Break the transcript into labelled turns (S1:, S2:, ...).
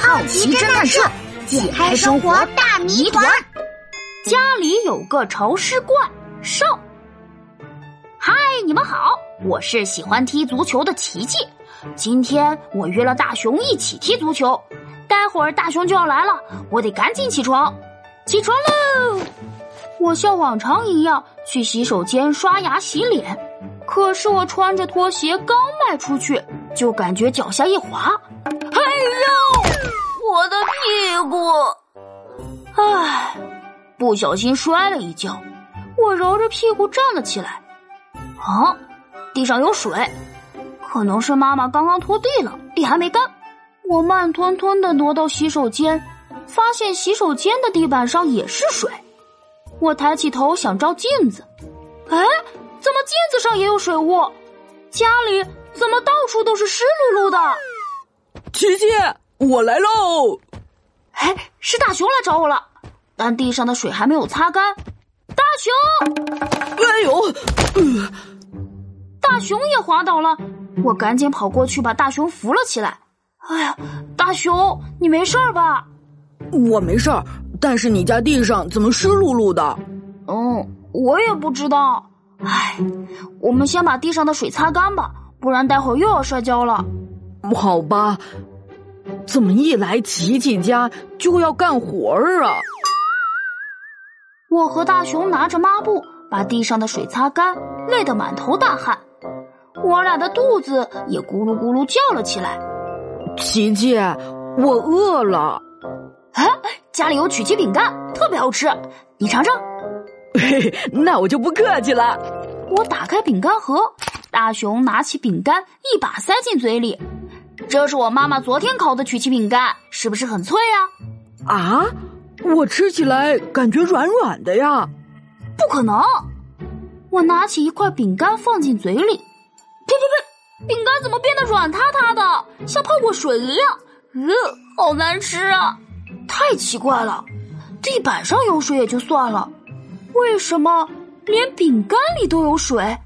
S1: 好奇侦探社解开生活大谜团。
S2: 家里有个潮湿怪兽。嗨，你们好，我是喜欢踢足球的琪琪。今天我约了大熊一起踢足球，待会儿大熊就要来了，我得赶紧起床。起床喽！我像往常一样去洗手间刷牙洗脸，可是我穿着拖鞋刚迈出去，就感觉脚下一滑，股！唉，不小心摔了一跤，我揉着屁股站了起来。啊，地上有水，可能是妈妈刚刚拖地了，地还没干。我慢吞吞的挪到洗手间，发现洗手间的地板上也是水。我抬起头想照镜子，哎，怎么镜子上也有水雾？家里怎么到处都是湿漉漉的？
S3: 琪琪，我来喽！
S2: 哎，是大熊来找我了，但地上的水还没有擦干。大熊，
S3: 哎呦，呃、
S2: 大熊也滑倒了，我赶紧跑过去把大熊扶了起来。哎呀，大熊，你没事吧？
S3: 我没事儿，但是你家地上怎么湿漉漉的？
S2: 嗯，我也不知道。唉，我们先把地上的水擦干吧，不然待会儿又要摔跤了。
S3: 好吧，怎么一来琪琪家就要干活儿啊？
S2: 我和大熊拿着抹布把地上的水擦干，累得满头大汗。我俩的肚子也咕噜咕噜叫了起来。
S3: 琪琪，我饿了。
S2: 啊，家里有曲奇饼干，特别好吃，你尝尝。
S3: 嘿嘿，那我就不客气了。
S2: 我打开饼干盒，大熊拿起饼干，一把塞进嘴里。这是我妈妈昨天烤的曲奇饼干，是不是很脆
S3: 啊？啊，我吃起来感觉软软的呀。
S2: 不可能！我拿起一块饼干放进嘴里，呸呸呸！饼干怎么变得软塌塌的，像泡过水一样？呃，好难吃啊！太奇怪了，地板上有水也就算了，为什么连饼干里都有水？